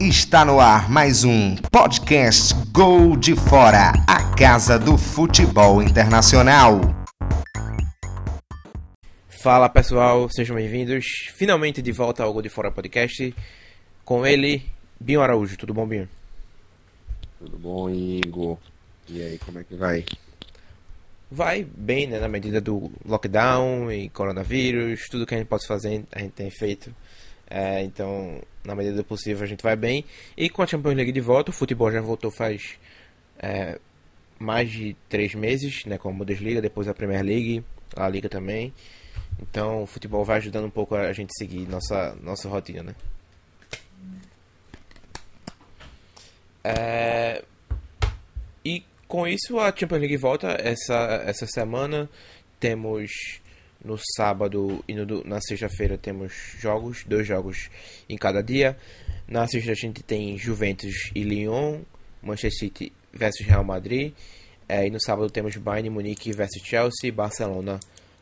Está no ar mais um podcast Gol de Fora, a casa do futebol internacional. Fala pessoal, sejam bem-vindos. Finalmente de volta ao Gol de Fora podcast. Com ele, Binho Araújo. Tudo bom, Binho? Tudo bom, Igor? E aí, como é que vai? Vai bem, né? Na medida do lockdown e coronavírus, tudo que a gente pode fazer, a gente tem feito. É, então, na medida do possível, a gente vai bem. E com a Champions League de volta, o futebol já voltou faz é, mais de três meses, né? Com a Bundesliga, depois a Premier League, a Liga também. Então, o futebol vai ajudando um pouco a gente seguir nossa, nossa rotina, né? É... E com isso a Champions League volta essa, essa semana. Temos no sábado e no, na sexta-feira temos jogos, dois jogos em cada dia. Na sexta a gente tem Juventus e Lyon, Manchester City versus Real Madrid. É, e no sábado temos Bayern Munique versus Chelsea, Barcelona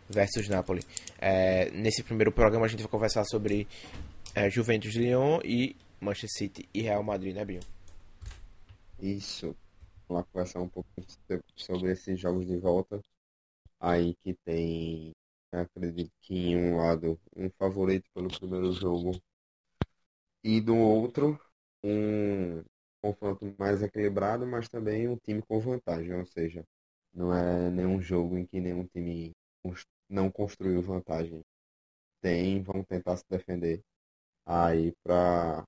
versus Napoli. É, nesse primeiro programa a gente vai conversar sobre é, Juventus Lyon e Manchester City e Real Madrid, né, Binho? Isso. Vamos conversar um pouco sobre esses jogos de volta. Aí que tem, acredito que em um lado, um favorito pelo primeiro jogo. E do outro, um confronto mais equilibrado, mas também um time com vantagem. Ou seja, não é nenhum jogo em que nenhum time não construiu vantagem. Tem, vão tentar se defender aí para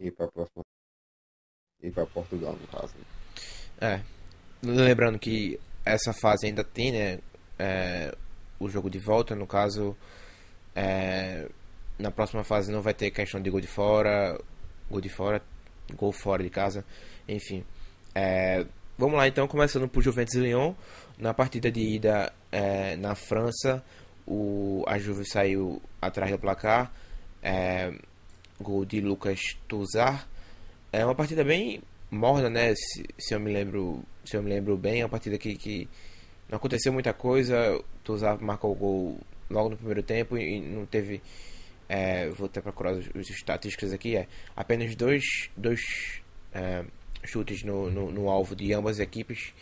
ir para a próxima e para Portugal, no caso. É. Lembrando que essa fase ainda tem, né? É, o jogo de volta, no caso. É, na próxima fase não vai ter questão de gol de fora, gol de fora, gol fora de casa, enfim. É, vamos lá então, começando por Juventus e Lyon. Na partida de ida é, na França, o, a Juve saiu atrás do placar. É, gol de Lucas Touzard. É uma partida bem morna, né? Se, se, eu me lembro, se eu me lembro bem, é uma partida que, que não aconteceu muita coisa. Tuzar marcou o gol logo no primeiro tempo e não teve. É, vou até procurar os, os estatísticas aqui. É apenas dois, dois é, chutes no, no, no, alvo de ambas as equipes,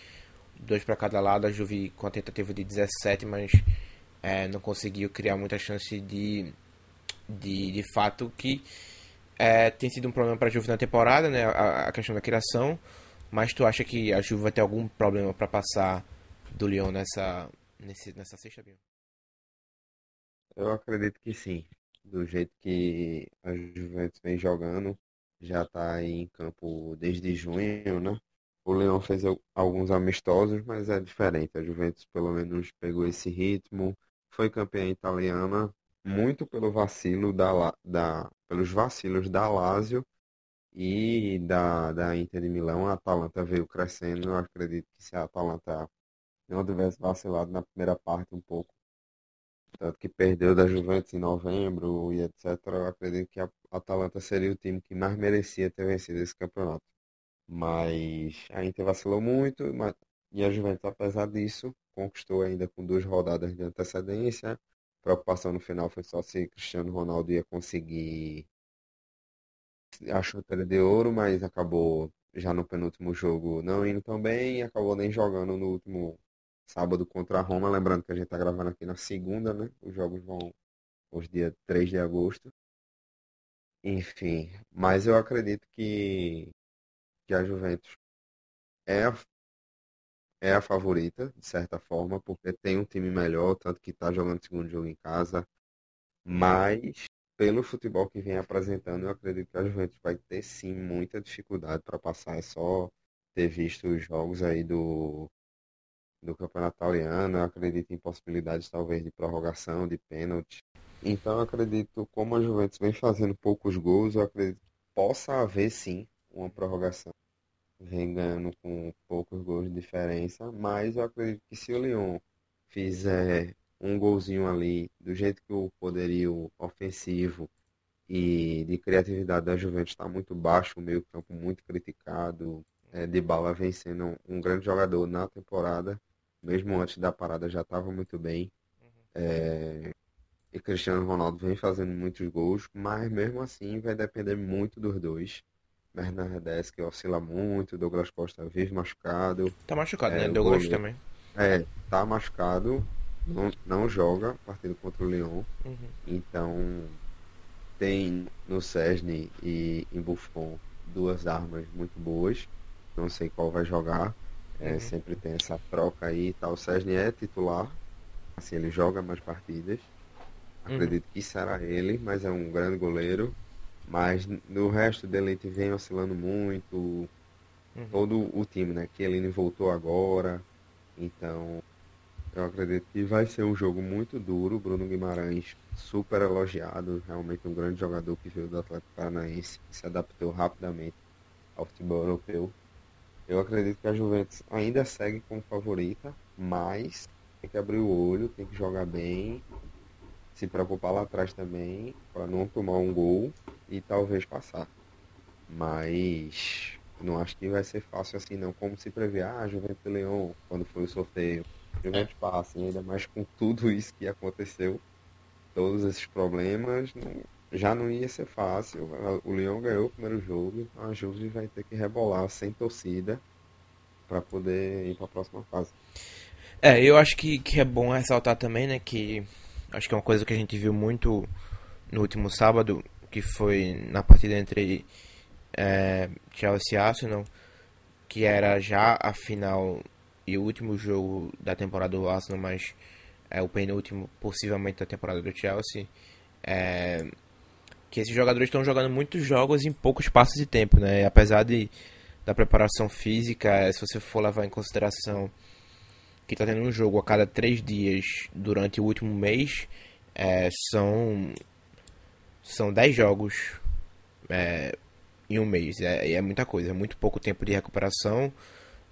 dois para cada lado. A Juve com a tentativa de 17, mas é, não conseguiu criar muita chance de, de, de fato que é, tem sido um problema para a Juve na temporada, né? A, a, questão da criação. Mas tu acha que a Juve vai ter algum problema para passar do Lyon nessa, nesse, nessa sexta, Bill? Eu acredito que sim. Do jeito que a Juventus vem jogando, já está em campo desde junho, né? O Leão fez alguns amistosos, mas é diferente. A Juventus pelo menos pegou esse ritmo, foi campeã italiana, muito pelo vacilo da, da pelos vacilos da Lazio e da, da Inter de Milão. A Atalanta veio crescendo. Eu acredito que se a Atalanta não tivesse vacilado na primeira parte um pouco, tanto que perdeu da Juventus em novembro e etc. Eu acredito que a Atalanta seria o time que mais merecia ter vencido esse campeonato. Mas a Inter vacilou muito e a Juventus, apesar disso, conquistou ainda com duas rodadas de antecedência preocupação no final foi só se Cristiano Ronaldo ia conseguir a chuteira de ouro, mas acabou já no penúltimo jogo não indo tão bem e acabou nem jogando no último sábado contra a Roma. Lembrando que a gente está gravando aqui na segunda, né? Os jogos vão os dias 3 de agosto. Enfim, mas eu acredito que, que a Juventus é é a favorita, de certa forma, porque tem um time melhor, tanto que está jogando segundo jogo em casa. Mas, pelo futebol que vem apresentando, eu acredito que a Juventus vai ter sim muita dificuldade para passar. É só ter visto os jogos aí do, do Campeonato Italiano. Eu acredito em possibilidades, talvez, de prorrogação, de pênalti. Então, eu acredito, como a Juventus vem fazendo poucos gols, eu acredito que possa haver sim uma prorrogação vem ganhando com poucos gols de diferença, mas eu acredito que se o Lyon fizer um golzinho ali, do jeito que o poderio ofensivo e de criatividade da Juventus está muito baixo, o meio campo muito criticado, é, de bala vem sendo um, grande jogador na temporada, mesmo antes da parada já estava muito bem. Uhum. É, e Cristiano Ronaldo vem fazendo muitos gols, mas mesmo assim vai depender muito dos dois Bernardes que oscila muito, Douglas Costa vive machucado. Tá machucado, É, né? Douglas goleiro. também. É, tá machucado, não, não joga a partida contra o Lyon. Uhum. Então tem no Cesne e em Buffon duas armas muito boas. Não sei qual vai jogar. É, Uhum. Sempre tem essa troca aí e tal. O Cesne é titular. Assim, ele joga mais partidas. Uhum. Acredito que será ele, mas é um grande goleiro. Mas no resto dele a gente vem oscilando muito. Uhum. Todo o time, né? Que ele voltou agora. Então, eu acredito que vai ser um jogo muito duro. Bruno Guimarães, super elogiado. Realmente um grande jogador que veio do Atlético Paranaense. Se adaptou rapidamente ao futebol europeu. Eu acredito que a Juventus ainda segue como favorita, mas tem que abrir o olho, tem que jogar bem, se preocupar lá atrás também, para não tomar um gol e talvez passar. Mas não acho que vai ser fácil assim não, como se prevê, ah, Juventus e Leão, quando foi o sorteio. Juventus passa, e ainda mais com tudo isso que aconteceu, todos esses problemas, não- já não ia ser fácil. O Leão ganhou o primeiro jogo, a Juve vai ter que rebolar sem torcida para poder ir para a próxima fase. É, eu acho que, que é bom ressaltar também, né, que acho que é uma coisa que a gente viu muito no último sábado, que foi na partida entre é, Chelsea e Arsenal, que era já a final e o último jogo da temporada do Arsenal, mas é o penúltimo, possivelmente, da temporada do Chelsea. É, que esses jogadores estão jogando muitos jogos em pouco espaço de tempo, né? Apesar de, da preparação física, se você for levar em consideração que está tendo um jogo a cada três dias durante o último mês, é, são são dez jogos é, em um mês. É, é muita coisa, é muito pouco tempo de recuperação.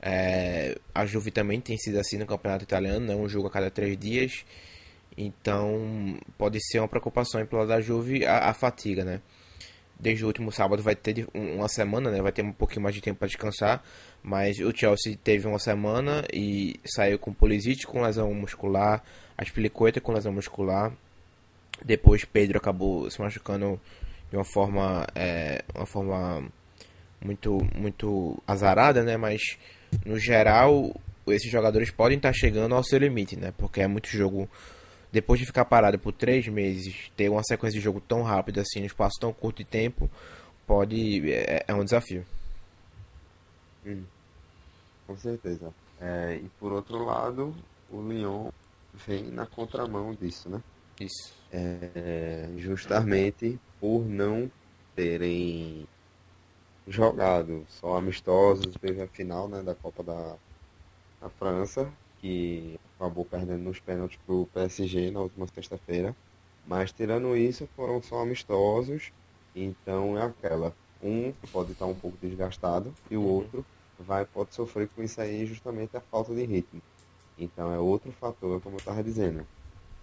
É, a Juve também tem sido assim no campeonato italiano, né? um jogo a cada três dias. Então pode ser uma preocupação pelo lado da Juve a, a fatiga, né? Desde o último sábado vai ter um- uma semana, né? Vai ter um pouquinho mais de tempo para descansar. Mas o Chelsea teve uma semana e saiu com Pulisic com lesão muscular, Aspilicueta com lesão muscular. Depois Pedro acabou se machucando de uma forma, é, uma forma muito, muito azarada, né? Mas no geral esses jogadores podem estar chegando ao seu limite, né? Porque é muito jogo. Depois de ficar parado por três meses, ter uma sequência de jogo tão rápida assim, no espaço tão curto de tempo, pode é, é um desafio. Hum, com certeza. É, e por outro lado, o Lyon vem na contramão disso, né? Isso. É, justamente por não terem jogado só amistosos, teve a final, né, da Copa da, da França, que acabou perdendo nos pênaltis pro PSG na última sexta-feira. Mas tirando isso, foram só amistosos, então é aquela. Um pode estar um pouco desgastado e o Uhum. outro vai pode sofrer com isso aí justamente a falta de ritmo. Então é outro fator, como eu estava dizendo.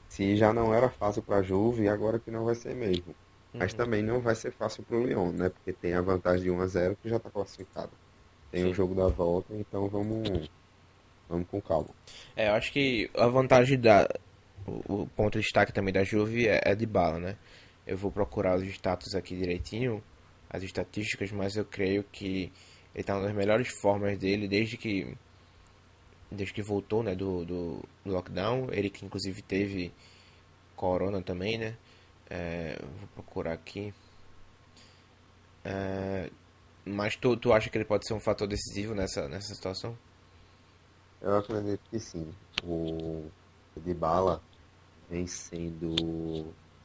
Se já não era fácil para a Juve, agora que não vai ser mesmo. Mas Uhum. também não vai ser fácil para o Lyon, né? Porque tem a vantagem de 1 a 0 que já está classificado. Tem Sim. o jogo da volta, então vamos vamos com calma. É, eu acho que a vantagem da. O, ponto de destaque também da Juve é, é de bala, né? Eu vou procurar os status aqui direitinho, as estatísticas, mas eu creio que ele tá uma das melhores formas dele desde que. Desde que voltou, né, do, do, do lockdown. Ele que inclusive teve corona também, né? É, vou procurar aqui. É, mas tu, tu acha que ele pode ser um fator decisivo nessa, nessa situação? Eu acredito que sim. O Dybala vem sendo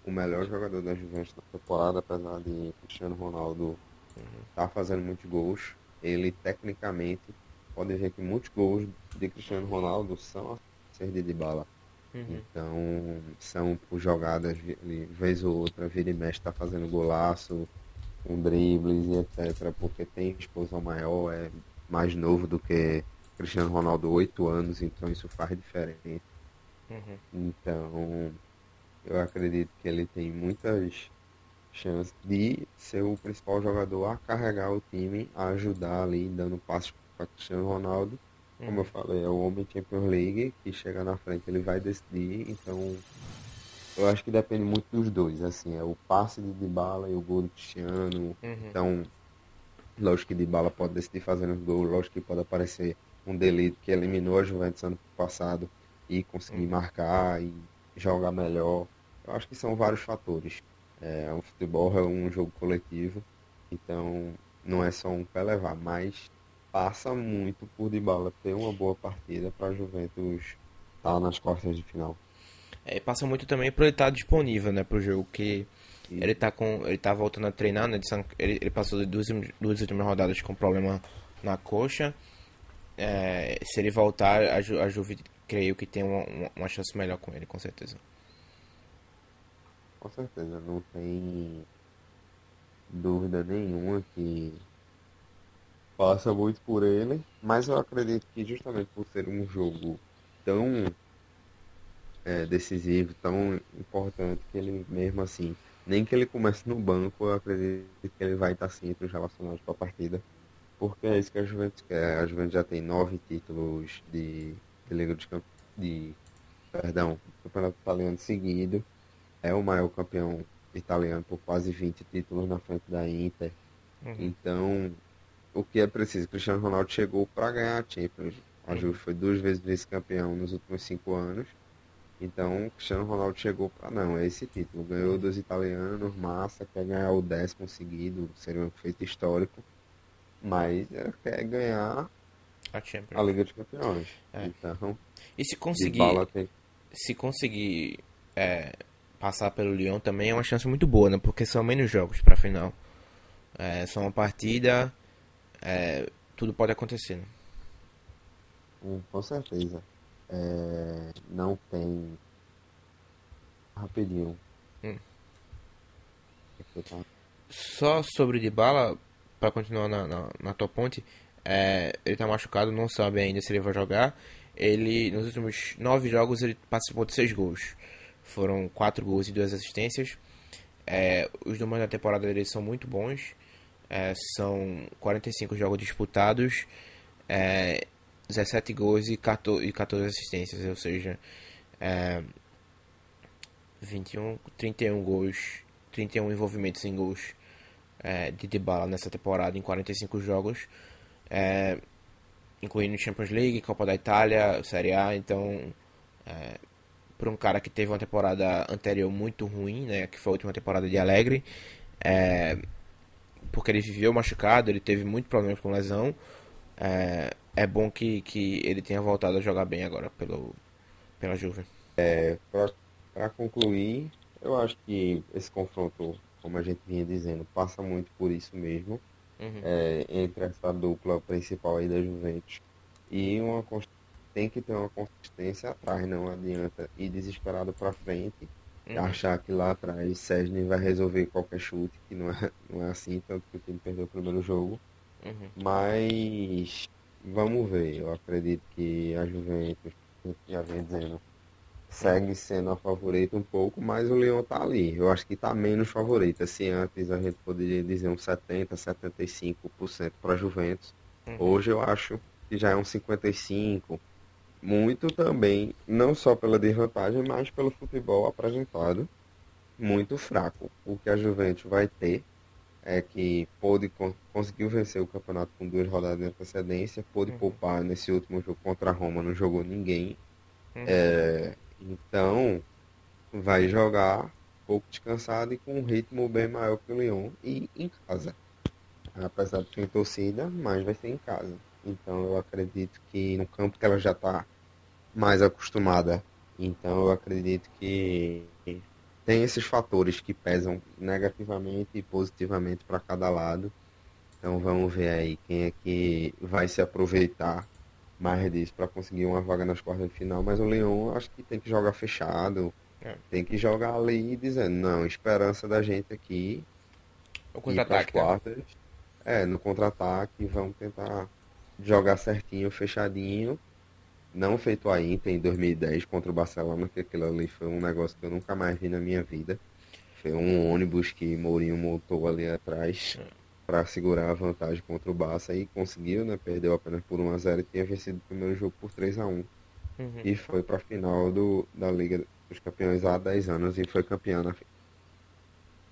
o melhor jogador da Juventus na temporada, apesar de Cristiano Ronaldo estar fazendo muitos gols. Ele, tecnicamente, pode ver que muitos gols de Cristiano Ronaldo são a ser de Dybala. Então, são por jogadas, de vez ou outra, vira e mexe, tá fazendo golaço, com dribles e etc. Porque tem explosão maior, é mais novo do que Cristiano Ronaldo, 8 anos, então isso faz diferença. Uhum. Então, eu acredito que ele tem muitas chances de ser o principal jogador a carregar o time, a ajudar ali, dando passos para Cristiano Ronaldo. Como eu falei, é o homem Champions League, que chega na frente ele vai decidir, então eu acho que depende muito dos dois, assim, é o passe de Dybala e o gol do Cristiano. Uhum. Então, Lógico que de bala pode decidir fazendo gol, lógico que pode aparecer um delito que eliminou a Juventus ano passado e conseguir marcar e jogar melhor. Eu acho que são vários fatores. É, o futebol é um jogo coletivo, então não é só um pé levar, mas passa muito por de bala ter uma boa partida para a Juventus estar tá nas quartas de final. É, passa muito também por ele estar tá disponível, né, pro jogo que ele tá com ele tá voltando a treinar, né, ele, ele passou de duas, duas últimas rodadas com problema na coxa. É, se ele voltar, a, Ju, a Juve creio que tem uma, uma chance melhor com ele, com certeza. Com certeza, não tem dúvida nenhuma que passa muito por ele, mas eu acredito que justamente por ser um jogo tão é, decisivo, tão importante, que ele mesmo assim, nem que ele comece no banco, eu acredito que ele vai estar sim entre os relacionados para a partida, porque é isso que a Juventus quer. A Juventus já tem nove títulos de, de Liga dos Campeões, de, perdão, Campeonato Italiano seguido, é o maior campeão italiano por quase 20 títulos na frente da Inter. Uhum. Então, o que é preciso. Cristiano Ronaldo chegou para ganhar a Champions. A Juve foi duas vezes vice-campeão nos últimos cinco anos. Então, Cristiano Ronaldo chegou para não, é esse título. Ganhou dos italianos, massa, quer ganhar o décimo seguido, seria um feito histórico. Mas quer ganhar a, a Liga dos Campeões. É. Então, e se conseguir, tem... se conseguir é, passar pelo Lyon também é uma chance muito boa, né? Porque são menos jogos para final. É só uma partida é, tudo pode acontecer. Né? Hum, com certeza. É, não tem. Rapidinho. Hum. Só sobre o Dybala, para continuar na, na, na tua ponte, é, ele tá machucado, não sabe ainda se ele vai jogar. Ele, nos últimos nove jogos, ele participou de seis gols. Foram quatro gols e duas assistências. É, os números da temporada dele são muito bons. É, são 45 jogos disputados, é, 17 gols e 14, e 14 assistências, ou seja, é, 21, 31 gols, 31 envolvimentos em gols é, de Dybala nessa temporada em 45 jogos, é, incluindo Champions League, Copa da Itália, Série A, então é, para um cara que teve uma temporada anterior muito ruim, né, que foi a última temporada de Alegre, é, porque ele viveu machucado, ele teve muito problema com lesão. É, é bom que, que ele tenha voltado a jogar bem agora pelo, pela Juve. É, para concluir, eu acho que esse confronto, como a gente vinha dizendo, passa muito por isso mesmo. Uhum. É, entre essa dupla principal aí da Juventus e uma tem que ter uma consistência atrás, não adianta ir desesperado para frente Uhum. Achar que lá atrás Sérgio vai resolver qualquer chute, que não é, não é assim, tanto que o time perdeu o primeiro jogo. Uhum. Mas vamos ver, eu acredito que a Juventus, já vem dizendo, segue sendo a favorita um pouco, mas o Leão tá ali. Eu acho que tá menos favorita. Se antes a gente poderia dizer uns 70, 75% para Juventus, uhum. hoje eu acho que já é um 55 muito também, não só pela desvantagem, mas pelo futebol apresentado muito fraco. O que a Juventus vai ter é que pôde conseguiu vencer o campeonato com duas rodadas de antecedência, pôde uhum. poupar nesse último jogo contra a Roma, não jogou ninguém. Uhum. É, então vai jogar pouco descansado e com um ritmo bem maior que o Lyon e em casa. Apesar de ter torcida, mas vai ser em casa. Então eu acredito que no campo que ela já está mais acostumada. Então eu acredito que tem esses fatores que pesam negativamente e positivamente para cada lado. Então vamos ver aí quem é que vai se aproveitar mais disso para conseguir uma vaga nas quartas de final. Mas o Leão acho que tem que jogar fechado. É. Tem que jogar ali dizendo, não, esperança da gente aqui. O contra-ataque. Né? É, no contra-ataque, vamos tentar jogar certinho, fechadinho não feito a Inter em 2010 contra o Barcelona, que aquilo ali foi um negócio que eu nunca mais vi na minha vida. Foi um ônibus que Mourinho montou ali atrás para segurar a vantagem contra o Barça e conseguiu, né? Perdeu apenas por 1 a 0 e tinha vencido o primeiro jogo por 3 a 1 uhum. E foi para a final do, da Liga dos Campeões há 10 anos e foi campeã na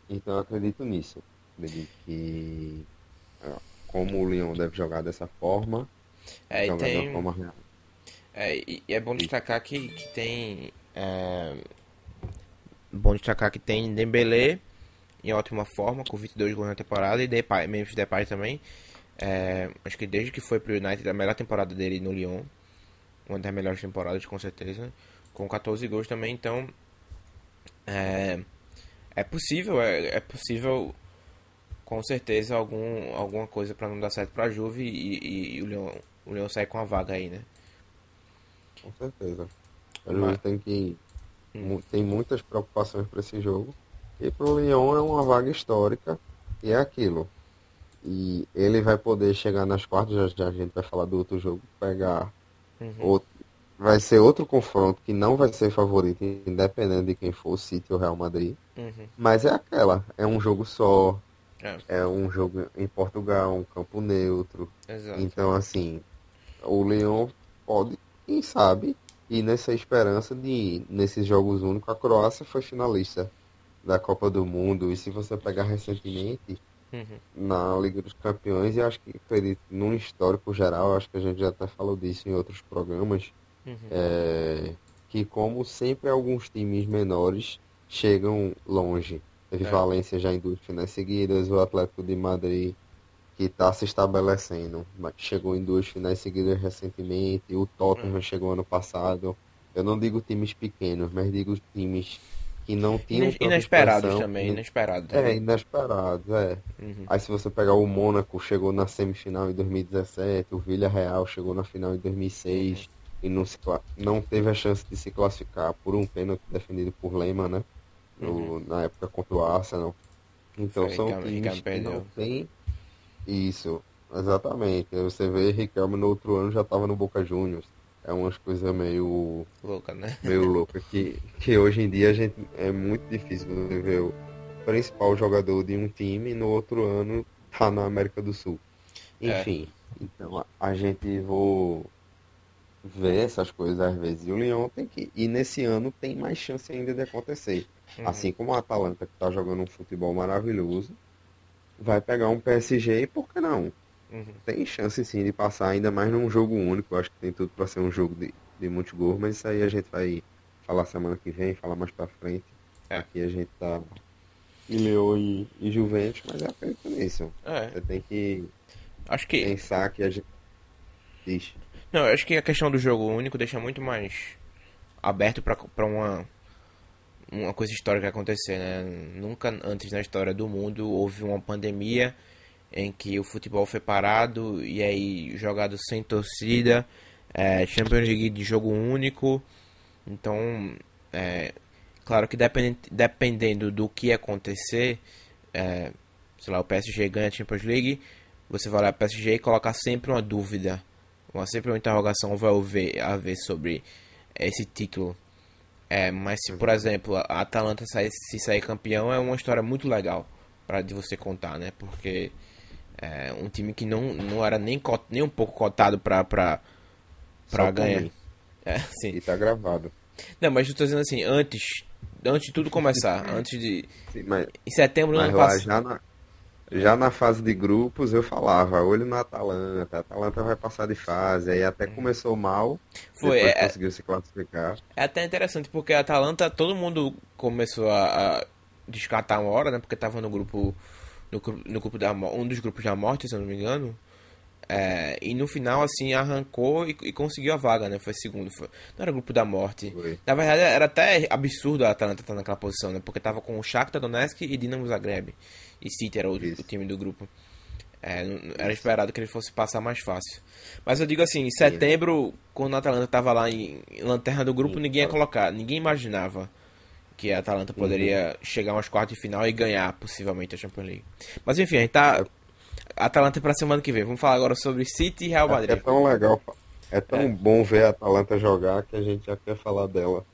Então eu acredito nisso. Acredito que como o Lyon deve jogar dessa forma. É, jogar tem, da forma real. é, e e é bom destacar que, que tem. É, bom destacar que tem Dembélé em ótima forma, com 22 gols na temporada, e Depay, Memphis Depay também. É, acho que desde que foi pro United, a melhor temporada dele no Lyon. Uma das melhores temporadas, com certeza. Com 14 gols também, então. É, é possível, é, é possível com certeza algum, alguma coisa para não dar certo pra Juve e, e- e o Leão o Leão sair com a vaga aí, né? Com certeza. A Mas- Juve tem que. Hum. Tem muitas preocupações para esse jogo. E pro Lyon é uma vaga histórica. E é aquilo. E ele vai poder chegar nas quartas, já, já a gente vai falar do outro jogo, pegar Uhum. outro. Vai ser outro confronto que não vai ser favorito, independente de quem for o City ou o Real Madrid. Uhum. Mas é aquela, é um jogo só, É, é um jogo em Portugal, um campo neutro. exato. Então, assim, o Leão pode, quem sabe, ir nessa esperança de, nesses jogos únicos, a Croácia foi finalista da Copa do Mundo. E se você pegar recentemente, Uhum. na Liga dos Campeões, e acho que, acredito, num histórico geral, acho que a gente já até falou disso em outros programas, Uhum. é, que como sempre alguns times menores chegam longe. Teve É. Valência já em duas finais seguidas, o Atlético de Madrid que está se estabelecendo, mas chegou em duas finais seguidas recentemente, o Tottenham chegou ano passado. Eu não digo times pequenos, mas digo times que não tinham Ines- Inesperados também, né? inesperado É, também. inesperados, é. Uhum. Aí se você pegar o Mônaco, chegou na semifinal em 2017, o Villarreal chegou na final em 2006 e não, se, não teve a chance de se classificar por um pênalti defendido por Lehmann, né? No- Na época contra o Arsenal. Então Foi, são times que não tem isso, exatamente. Você vê Riquelme no outro ano já estava no Boca Juniors. É umas coisas meio Louca, né? meio louca que, que hoje em dia a gente é muito difícil você ver o principal jogador de um time e no outro ano tá na América do Sul. É. Enfim, então a, a gente vou ver essas coisas às vezes. E o Lyon tem que. E nesse ano tem mais chance ainda de acontecer. Uhum. Assim como o Atalanta, que tá jogando um futebol maravilhoso, vai pegar um PSG e por que não? Uhum. Tem chance sim de passar, ainda mais num jogo único. Eu acho que tem tudo para ser um jogo de, de muitos gols, mas isso aí a gente vai falar semana que vem, falar mais pra frente. É. Aqui a gente tá em Lyon e, e Juventus, mas eu acredito nisso. É, Você tem que acho que. pensar que a gente. Diz. Não, eu acho que a questão do jogo único deixa muito mais aberto pra uma uma coisa histórica acontecer, né? Nunca antes na história do mundo houve uma pandemia em que o futebol foi parado e aí jogado sem torcida, é, Champions League de jogo único. Então, é, claro que dependendo, do que acontecer, é, sei lá, o PSG ganha a Champions League, você vai lá para o PSG e colocar sempre uma dúvida, uma, sempre uma interrogação vai haver, haver sobre esse título. É, mas se, por exemplo, a Atalanta sair, se sair campeão é uma história muito legal para de você contar, né? Porque é um time que não, não era nem, cot- nem um pouco cotado para Só por ganhar. É, sim. E tá gravado. Não, mas eu tô dizendo assim, antes, antes de tudo começar, antes de Sim, mas em setembro mas ano lá, passado. já na, já na fase de grupos eu falava, olho na Atalanta, a Atalanta vai passar de fase. Aí até começou mal, Foi, depois é- conseguiu se classificar. É até interessante porque a Atalanta, todo mundo começou a, a descartar uma hora, né? Porque tava no grupo. No, no grupo da um dos grupos da morte, se eu não me engano. É, e no final, assim, arrancou e, e conseguiu a vaga, né? Foi segundo. foi- não era o grupo da morte. Na verdade, era até absurdo a Atalanta estar naquela posição, né? Porque tava com o Shakhtar Donetsk e Dinamo Zagreb. E City era o, o time do grupo. É, era esperado que ele fosse passar mais fácil. Mas eu digo assim, em setembro, quando a Atalanta tava lá em, em lanterna do grupo, Sim, ninguém ia colocar, ninguém imaginava que a Atalanta poderia chegar umas quartas de final e ganhar possivelmente a Champions League. Mas enfim, a gente tá. A Atalanta é pra semana que vem. Vamos falar agora sobre City e Real É, é Madrid. tão legal, é tão bom ver a Atalanta jogar que a gente já quer falar dela,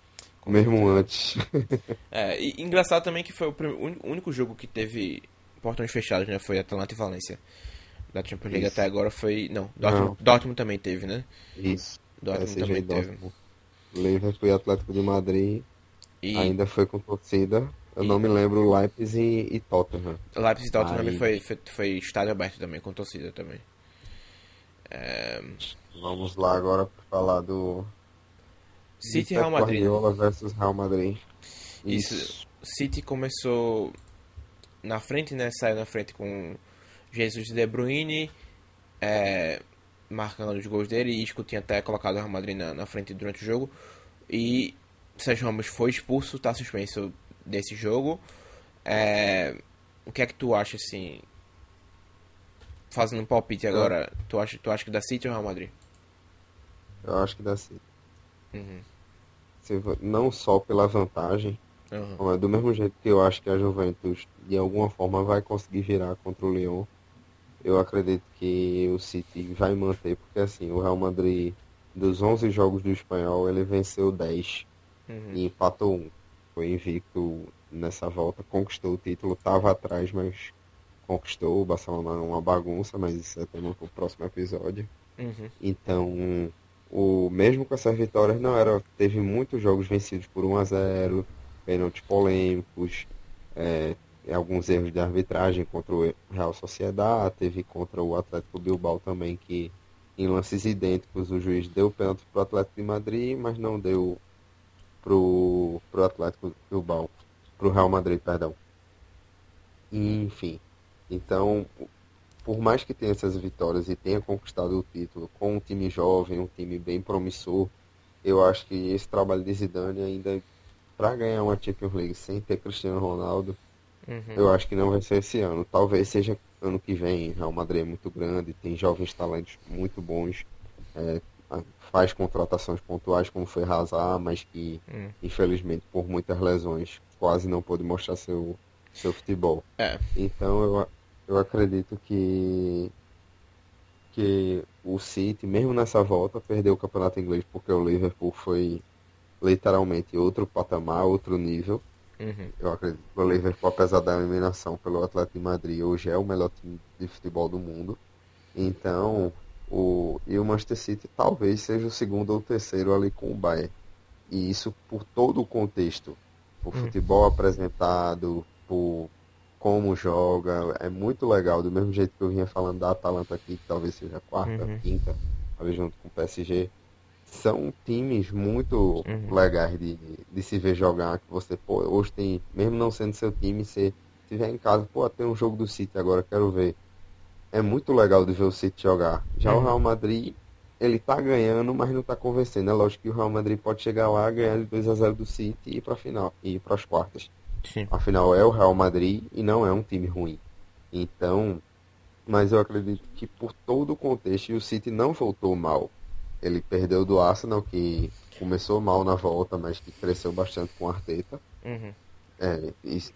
mesmo antes. É, e engraçado também que foi o prim- uni- único jogo que teve portões fechados, né? Foi Atalanta e Valência. Da Champions League Isso. até agora foi. Não, Dortmund, Não. Dortmund também teve, né? Isso. Dortmund também e teve. Dortmund. Liverpool e Atlético de Madrid E ainda foi com torcida. Eu não me lembro Leipzig e, e Tottenham. Leipzig e Tottenham Aí- foi, foi, foi estádio aberto também, com torcida também. É, Vamos lá agora para falar do City e Real Madrid. né? Guardiola versus Real Madrid. Isso. City começou na frente, né? Saiu na frente com Jesus e De Bruyne, é, marcando os gols dele. E Isco tinha até colocado o Real Madrid na, na frente durante o jogo. E Sérgio Ramos foi expulso, está suspenso desse jogo. É, o que é que tu acha, assim... Fazendo um palpite agora, tu, acha, tu acha que dá City ou Real Madrid? Eu acho que dá sim. Uhum. Não só pela vantagem, Uhum. do mesmo jeito que eu acho que a Juventus de alguma forma vai conseguir virar contra o Lyon, eu acredito que o City vai manter, porque assim, o Real Madrid, dos 11 jogos do Espanhol, ele venceu 10 Uhum. e empatou um. Foi invicto nessa volta, conquistou o título, estava atrás, mas conquistou. O Barcelona é uma bagunça, mas isso é tema para o próximo episódio. Uhum. Então, o mesmo com essas vitórias, não era, teve muitos jogos vencidos por 1 a 0, pênaltis polêmicos, é, alguns erros de arbitragem contra o Real Sociedad, teve contra o Atlético Bilbao também que em lances idênticos o juiz deu pênalti para o Atlético de Madrid, mas não deu pro pro Atlético Bilbao, pro Real Madrid, perdão. Enfim, então por mais que tenha essas vitórias e tenha conquistado o título com um time jovem, um time bem promissor, eu acho que esse trabalho de Zidane ainda para ganhar uma Champions League sem ter Cristiano Ronaldo, Uhum. eu acho que não vai ser esse ano. Talvez seja ano que vem. Real Madrid é muito grande, tem jovens talentos muito bons, é, faz contratações pontuais como foi Hazard, mas que Hum. infelizmente por muitas lesões quase não pôde mostrar seu seu futebol. É. Então eu, eu acredito que que o City, mesmo nessa volta, perdeu o campeonato inglês porque o Liverpool foi literalmente outro patamar, outro nível. Uhum. Eu acredito que o Liverpool, apesar da eliminação pelo Atlético de Madrid, hoje é o melhor time de futebol do mundo. Então, o, e o Manchester City talvez seja o segundo ou terceiro ali com o Bayern. E isso por todo o contexto. O Hum. futebol apresentado, por como joga, é muito legal. Do mesmo jeito que eu vinha falando da Atalanta aqui, que talvez seja a quarta, Uhum. quinta, ali junto com o PSG. São times muito Uhum. legais de, de se ver jogar. Que você, pô, hoje tem, mesmo não sendo seu time, você estiver em casa, pô, tem um jogo do City agora, quero ver. É muito legal de ver o City jogar. Já o Uhum. Real Madrid, ele tá ganhando, mas não tá convencendo. É lógico que o Real Madrid pode chegar lá, ganhar de 2 a 0 do City e ir pra final, e ir pras quartas. Sim. Afinal, é o Real Madrid e não é um time ruim. Então, mas eu acredito que por todo o contexto, e o City não voltou mal. Ele perdeu do Arsenal, que começou mal na volta, mas que cresceu bastante com o Arteta. Uhum. É,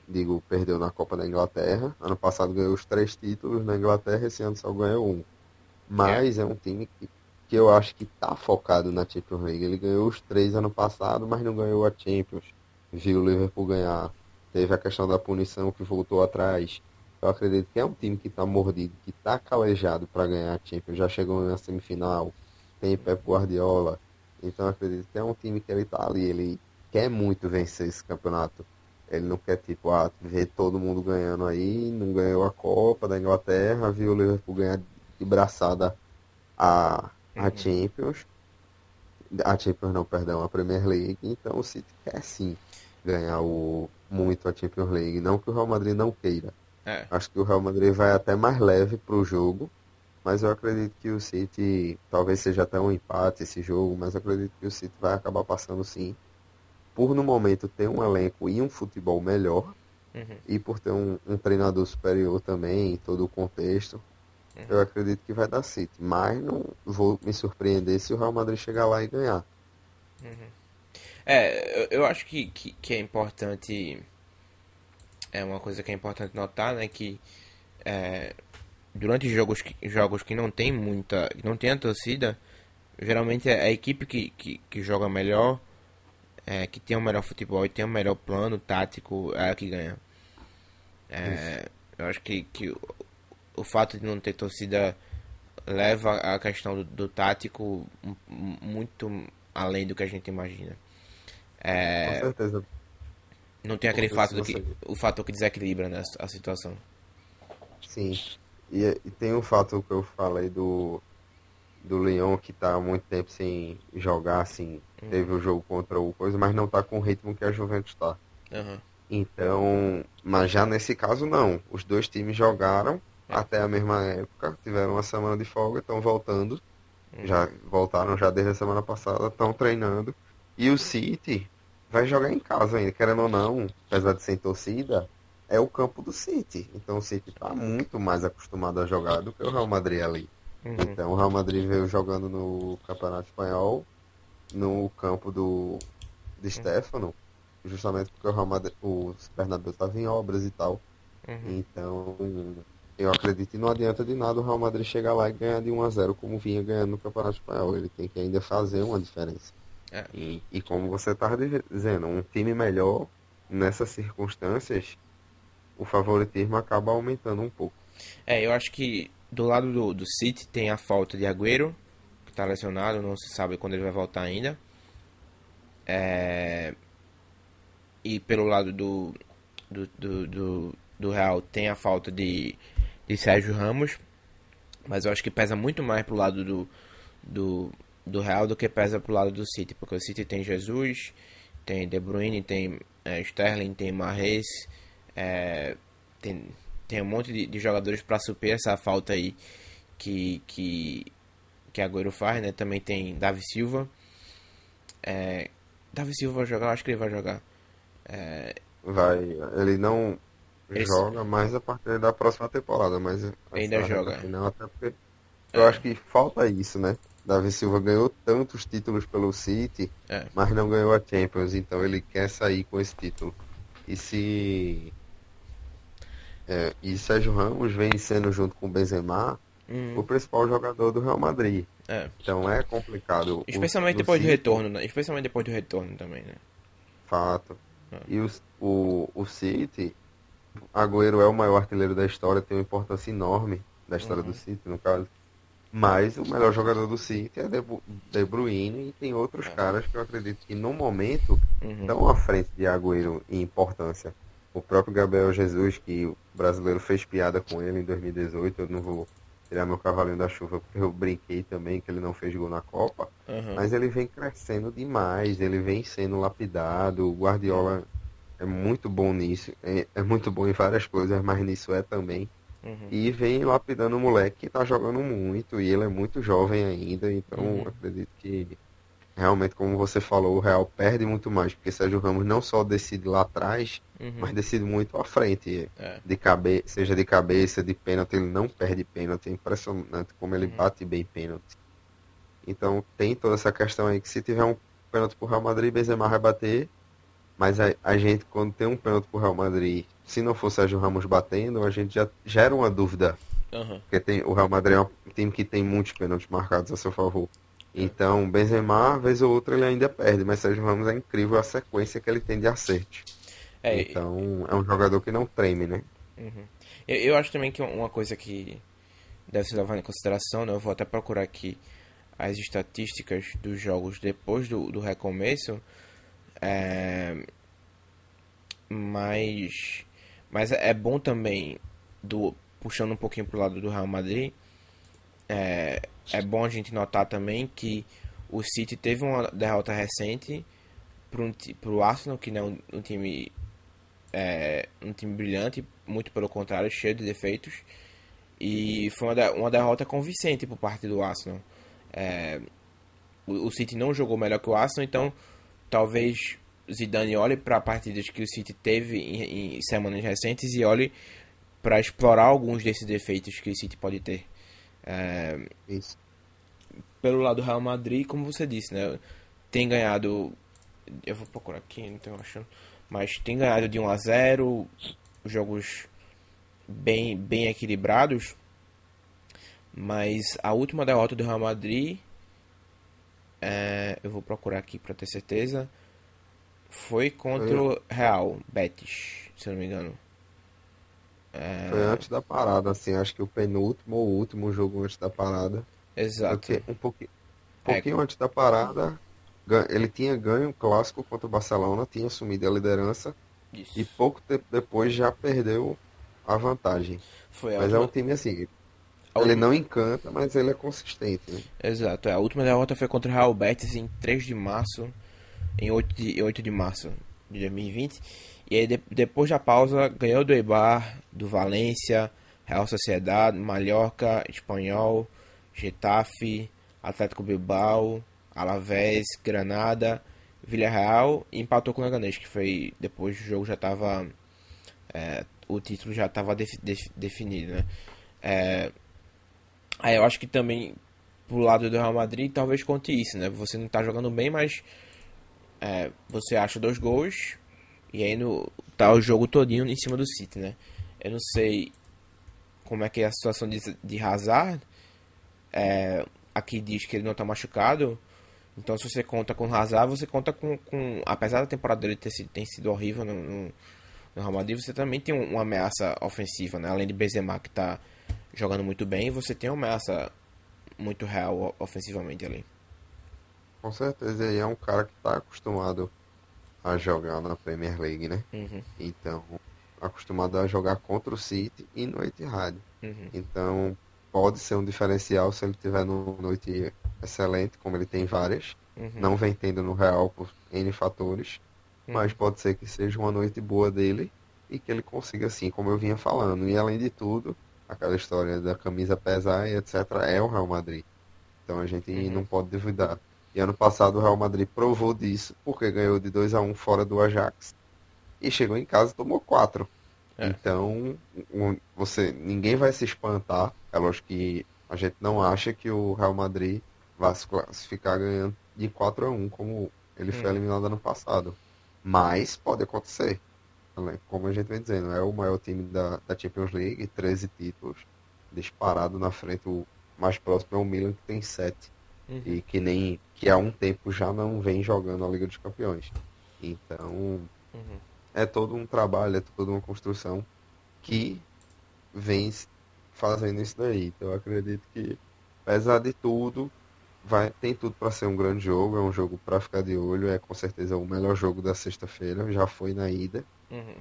digo, perdeu na Copa da Inglaterra. Ano passado ganhou os três títulos na Inglaterra, esse ano só ganhou um. Mas é, um time que, que eu acho que tá focado na Champions League. Ele ganhou os três ano passado, mas não ganhou a Champions. Viu o Liverpool ganhar. Teve a questão da punição que voltou atrás. Eu acredito que é um time que tá mordido, que tá calejado para ganhar a Champions. Já chegou na semifinal. Tem Pep Guardiola. Então acredito que é um time que ele tá ali. Ele quer muito vencer esse campeonato. Ele não quer, tipo, ah, ver todo mundo ganhando aí, não ganhou a Copa da Inglaterra, viu o Liverpool ganhar de braçada a, a Uhum. Champions. A Champions não, perdão, a Premier League. Então o City quer sim ganhar o, muito a Champions League. Não que o Real Madrid não queira. É. Acho que o Real Madrid vai até mais leve pro jogo. Mas eu acredito que o City, talvez seja até um empate esse jogo, mas eu acredito que o City vai acabar passando sim. Por no momento ter um elenco e um futebol melhor, Uhum. e por ter um, um treinador superior também, em todo o contexto, Uhum. eu acredito que vai dar City. Mas não vou me surpreender se o Real Madrid chegar lá e ganhar. É, eu, eu acho que, que, que é importante. É uma coisa que é importante notar, né? Que é, durante jogos que, jogos que não tem muita. não tem a torcida, geralmente é a equipe que, que, que joga melhor, é, que tem o melhor futebol e tem o melhor plano tático, é a que ganha. É, eu acho que, que o, o fato de não ter torcida leva a questão do, do tático muito além do que a gente imagina. Com É, certeza. Não tem aquele fato do que, você- o fator que desequilibra né, a situação. Sim. E, e tem o fato que eu falei do, do Lyon que tá há muito tempo sem jogar, assim. Teve o jogo contra o Coisa, mas não tá com o ritmo que a Juventus tá. Aham. Então, mas já nesse caso não. Os dois times jogaram É. até a mesma época, tiveram uma semana de folga, estão voltando. Uhum. Já voltaram já desde a semana passada, estão treinando. E o City vai jogar em casa ainda, querendo ou não, apesar de sem torcida, é o campo do City. Então o City está muito mais acostumado a jogar do que o Real Madrid ali. Uhum. Então o Real Madrid veio jogando no Campeonato Espanhol, no campo do de Stefano, justamente porque o Real Madrid, o Bernabéu estava em obras e tal. Uhum. Então, eu acredito que não adianta de nada o Real Madrid chegar lá e ganhar de 1 a 0 como vinha ganhando no Campeonato Espanhol. Ele tem que ainda fazer uma diferença. É. E, e como você estava dizendo, um time melhor nessas circunstâncias, o favoritismo acaba aumentando um pouco. É, eu acho que do lado do, do City tem a falta de Agüero, que está lesionado, não se sabe quando ele vai voltar ainda. É, E pelo lado do, do, do, do, do Real tem a falta de, de Sérgio Ramos, mas eu acho que pesa muito mais pro lado do, do, do Real do que pesa pro lado do City, porque o City tem Jesus, tem De Bruyne, tem é, Sterling, tem Mahrez, é, tem, tem um monte de, de jogadores para suprir essa falta aí que que que Agüero faz, né? Também tem Davi Silva. É, Davi Silva vai jogar, eu acho que ele vai jogar. É, Vai, ele não Esse- joga mais a partir da próxima temporada, mas Ainda joga. Final, até porque eu acho que falta isso, né? Davi Silva ganhou tantos títulos pelo City, É. mas não ganhou a Champions, então ele quer sair com esse título. E se é, e Sérgio Ramos vem sendo junto com o Benzema hum, o principal jogador do Real Madrid. é. Então é complicado. O- Especialmente no depois do retorno, né? Especialmente depois do retorno também, né? Fato. É. E o, o, o City, Agüero é o maior artilheiro da história, tem uma importância enorme da história Uhum. do City, no caso. Mas o melhor jogador do City é De, Bruyne e tem outros caras que eu acredito que no momento Uhum. estão à frente de Agüero em importância. O próprio Gabriel Jesus, que o brasileiro fez piada com ele em 2018, eu não vou tirar meu cavalinho da chuva porque eu brinquei também que ele não fez gol na Copa. Uhum. Mas ele vem crescendo demais, ele vem sendo lapidado. O Guardiola é muito bom nisso, é, é muito bom em várias coisas, mas nisso é também. Uhum. E vem lapidando o moleque que tá jogando muito, e ele é muito jovem ainda, então Uhum. acredito que realmente, como você falou, o Real perde muito mais, porque Sérgio Ramos não só decide lá atrás, Uhum. mas decide muito à frente. É. De cabe... Seja de cabeça, de pênalti, ele não perde pênalti. É impressionante como ele Uhum. bate bem pênalti. Então tem toda essa questão aí que se tiver um pênalti pro Real Madrid, Benzema vai bater. Mas a, a gente, quando tem um pênalti pro Real Madrid, se não for Sérgio Ramos batendo, a gente já gera uma dúvida. Uhum. Porque tem, o Real Madrid é um time que tem muitos pênaltis marcados a seu favor. Então, Benzema, vez ou outra, ele ainda perde, mas Sérgio Ramos é incrível a sequência que ele tem de acertos. É, Então, é um jogador que não treme, né? Uhum. Eu, eu acho também que uma coisa que deve ser levada em consideração, né? Eu vou até procurar aqui as estatísticas dos jogos depois do, do recomeço. É... Mas, mas é bom também, do, puxando um pouquinho pro lado do Real Madrid, é, é bom a gente notar também que o City teve uma derrota recente para pro Arsenal, que não é um, um time é, um time brilhante, muito pelo contrário, cheio de defeitos. E foi uma, uma derrota convincente por parte do Arsenal. É, o, o City não jogou melhor que o Arsenal, então talvez Zidane olhe para partidas que o City teve em, em semanas recentes e olhe para explorar alguns desses defeitos que o City pode ter. É, Isso. pelo lado do Real Madrid, como você disse, né? Tem ganhado. Eu vou procurar aqui, não estou achando. Mas tem ganhado de 1 a 0 jogos bem, bem equilibrados. Mas a última derrota do Real Madrid. é, eu vou procurar aqui para ter certeza. Foi contra o Real Betis, se não me engano. É, Foi antes da parada, assim, acho que o penúltimo ou último jogo antes da parada. Exato. Porque um pouquinho, um É. pouquinho antes da parada, ele tinha ganho o clássico contra o Barcelona, tinha assumido a liderança Isso. E pouco tempo depois já perdeu a vantagem. Foi a Mas é última- um time assim, ele última- não encanta, mas ele é consistente. Né? Exato, é. a última derrota foi contra o Real Betis em 3 de março, em 8 de, 8 de março de 2020. E aí, de- depois da pausa, ganhou do Eibar, do Valência, Real Sociedade, Mallorca, Espanhol, Getafe, Atlético Bilbao, Alavés, Granada, Villarreal e empatou com o Leganés, que foi depois do jogo já estava o título já estava definido, né? É, Aí eu acho que também pro lado do Real Madrid talvez conte isso, né? Você não tá jogando bem, mas é, você acha dois gols e aí no, tá o jogo todinho em cima do City, né? Eu não sei como é que é a situação de, de Hazard. É, aqui diz que ele não tá machucado. Então se você conta com Hazard, você conta com, com apesar da temporada dele ter sido, ter sido horrível no, no, no Real Madrid, você também tem um- uma ameaça ofensiva, né? Além de Benzema que tá jogando muito bem, você tem uma ameaça muito real o- ofensivamente ali. Com certeza, ele é um cara que está acostumado a jogar na Premier League, né? Uhum, Então, acostumado a jogar contra o City e no Etihad. uhum, Então, pode ser um diferencial se ele tiver numa noite excelente, como ele tem várias. uhum, Não vem tendo no Real por N fatores, uhum. mas pode ser que seja uma noite boa dele e que ele consiga, assim, como eu vinha falando. E além de tudo, aquela história da camisa pesar e etc. é o Real Madrid. Então a gente Uhum. não pode duvidar. E ano passado o Real Madrid provou disso, porque ganhou de 2 a 1 fora do Ajax e chegou em casa e tomou 4. É. Então, um- você, ninguém vai se espantar. É lógico que a gente não acha que o Real Madrid vai se classificar ganhando de 4 a 1 como ele foi Hum. eliminado ano passado. Mas pode acontecer. né? Como a gente vem dizendo, é o maior time da, da Champions League, 13 títulos, disparado na frente. O mais próximo é o Milan, que tem 7 Uhum. e que nem que há um tempo já não vem jogando a Liga dos Campeões. Então, Uhum. é todo um trabalho, é toda uma construção que vem fazendo isso daí. Então, eu acredito que, apesar de tudo, vai tem tudo para ser um grande jogo, é um jogo para ficar de olho, é com certeza o melhor jogo da sexta-feira, já foi na ida. Uhum.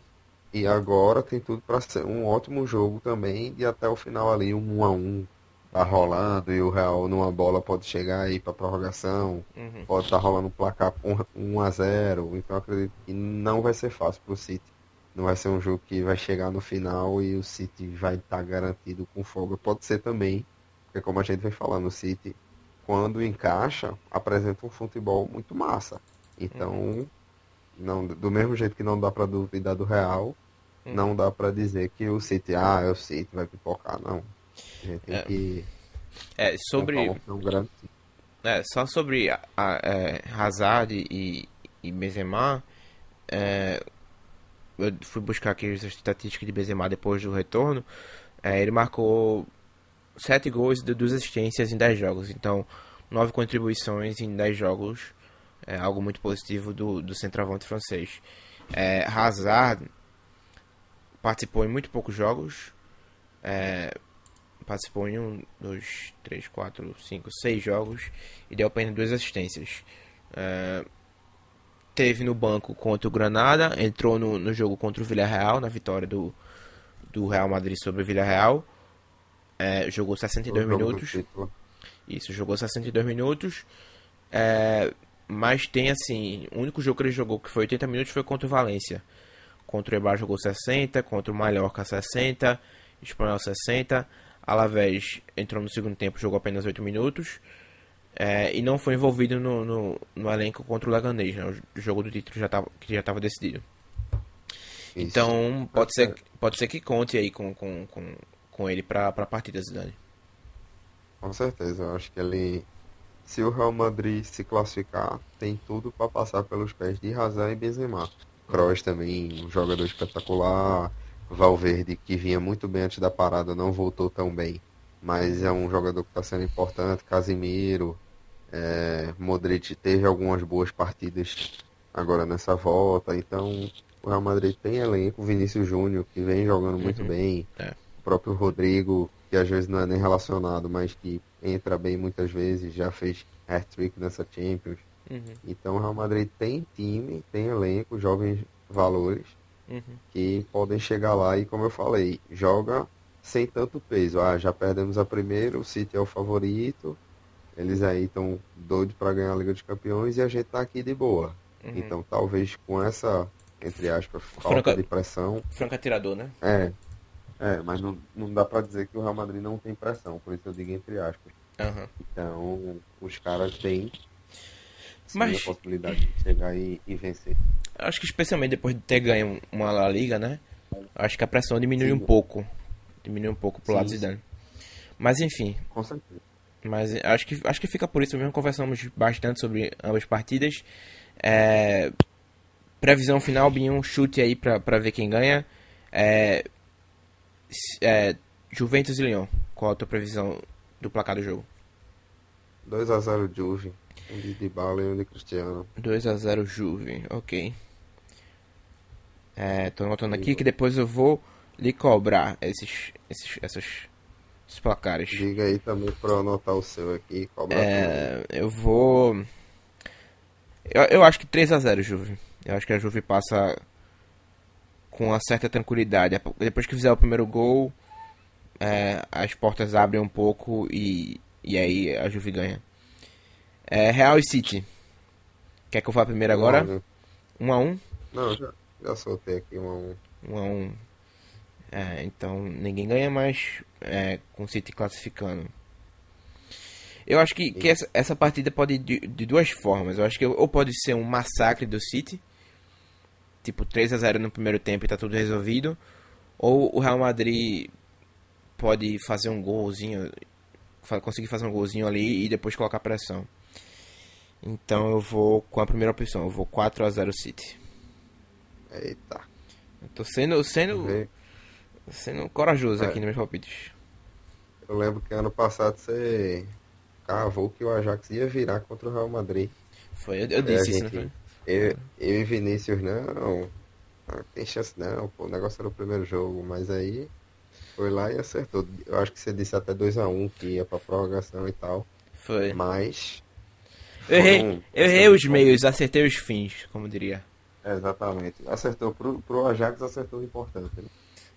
E agora tem tudo para ser um ótimo jogo também, e até o final ali um 1 a 1 tá rolando e o Real numa bola pode chegar aí para prorrogação, Uhum. pode estar rolando um placar 1 a 0, então acredito que não vai ser fácil pro City. Não vai ser um jogo que vai chegar no final e o City vai estar garantido com folga. Pode ser também, porque como a gente vem falando, o City quando encaixa, apresenta um futebol muito massa. Então, não, do mesmo jeito que não dá para duvidar do Real, Uhum. não dá para dizer que o City, ah, é o City, vai pipocar, não. A gente tem É. que É, sobre. um grande. É, só sobre a, a, é, Hazard e, e Benzema, é, eu fui buscar aqui as estatísticas de Benzema depois do retorno. É, ele marcou 7 gols e 2 assistências em 10 jogos. Então, 9 contribuições em 10 jogos. É algo muito positivo do, do centroavante francês. É, Hazard participou em muito poucos jogos. É, participou em um, dois, três, quatro, cinco, seis jogos e deu apenas duas assistências. É, teve no banco contra o Granada, entrou no, no jogo contra o Villarreal, na vitória do, do Real Madrid sobre o Villarreal. É, jogou 62 O jogo do minutos. Isso, jogou 62 minutos. É, mas tem assim, o único jogo que ele jogou que foi 80 minutos foi contra o Valência. Contra o Eibar jogou 60, contra o Mallorca 60, Espanhol 60. Alavés entrou no segundo tempo, jogou apenas 8 minutos. É, e não foi envolvido no, no, no elenco contra o Leganês, né? O jogo do título já tava, que já estava decidido. Isso. Então pode É. ser, pode ser que conte aí com, com, com, com ele para a partida, Zidane. Com certeza, eu acho que ele, se o Real Madrid se classificar, tem tudo para passar pelos pés de Hazard e Benzema. Kroos também, um jogador espetacular. Valverde, que vinha muito bem antes da parada, não voltou tão bem, mas é um jogador que está sendo importante. Casimiro, é, Modric teve algumas boas partidas agora nessa volta, então o Real Madrid tem elenco. Vinícius Júnior, que vem jogando muito Uhum. bem. É. O próprio Rodrigo, que às vezes não é nem relacionado, mas que entra bem muitas vezes, já fez hat-trick nessa Champions. Uhum, Então o Real Madrid tem time, tem elenco, jovens valores Uhum. que podem chegar lá e, como eu falei, joga sem tanto peso. Ah, já perdemos a primeira, o City é o favorito, eles aí estão doidos para ganhar a Liga dos Campeões e a gente tá aqui de boa. Uhum. Então, talvez com essa, entre aspas, falta Franca- de pressão, Franco atirador, né? é, é, mas não, não dá para dizer que o Real Madrid não tem pressão, por isso eu digo entre aspas. Aham. Então, os caras têm sim, Mas- a possibilidade de chegar e, e vencer. Acho que especialmente depois de ter ganho uma La Liga, né? Acho que a pressão diminui Sim. um pouco. Diminui um pouco pro Sim, lado de. Zidane. Mas enfim, Com certeza. mas acho que, acho que fica por isso mesmo. Conversamos bastante sobre ambas partidas. É, previsão final, Binho, chute aí pra, pra ver quem ganha. É, é, Juventus e Lyon. Qual a tua previsão do placar do jogo? 2x0 Juve, um de Dybala e um de Cristiano. 2x0 Juve, ok. É, tô anotando aqui que depois eu vou lhe cobrar esses, esses, essas, esses placares. Diga aí também pra eu anotar o seu aqui. É, eu vou. Eu, eu acho que 3x0 Juve. Eu acho que a Juve passa com uma certa tranquilidade. Depois que fizer o primeiro gol, é, as portas abrem um pouco e, e aí a Juve ganha. É, Real e City. Quer que eu vá primeiro agora? Não, 1x1? Não, já, já soltei aqui um a um. 1 a 1 É, então ninguém ganha mais é, com o City classificando. Eu acho que, que essa, essa partida pode ir de, de duas formas. Eu acho que ou pode ser um massacre do City, tipo 3 a 0 no primeiro tempo e tá tudo resolvido, ou o Real Madrid pode fazer um golzinho, conseguir fazer um golzinho ali e depois colocar pressão. Então eu vou com a primeira opção, eu vou 4 a 0 City. Eita. Eu tô sendo sendo Vê. Sendo corajoso É. aqui nos meus palpites. Eu lembro que ano passado você cavou que o Ajax ia virar contra o Real Madrid. Foi, eu, eu É, disse isso, gente, não foi? Eu, eu e Vinícius, não. Não tem chance não, pô. O negócio era o primeiro jogo, mas aí foi lá e acertou. Eu acho que você disse até 2x1 que ia pra prorrogação e tal. Foi. Mas. Eu errei, eu errei os meios, acertei os fins, como diria. Exatamente. Acertou pro, pro Ajax, acertou o importante. né?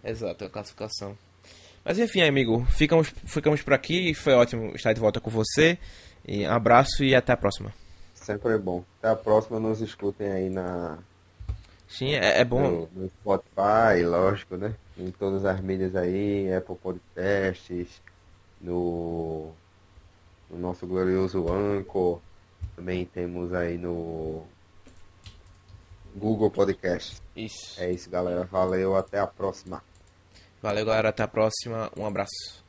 Exato, a classificação. Mas enfim, amigo, ficamos, ficamos por aqui. Foi ótimo estar de volta com você. E um abraço e até a próxima. Sempre é bom. Até a próxima, nos escutem aí na, Sim, é, é bom. no, no Spotify, lógico, né? Em todas as mídias aí, Apple Podcasts, no, no nosso glorioso Anchor. Também temos aí no Google Podcast. Isso. É isso, galera. Valeu, até a próxima. Valeu, galera. Até a próxima. Um abraço.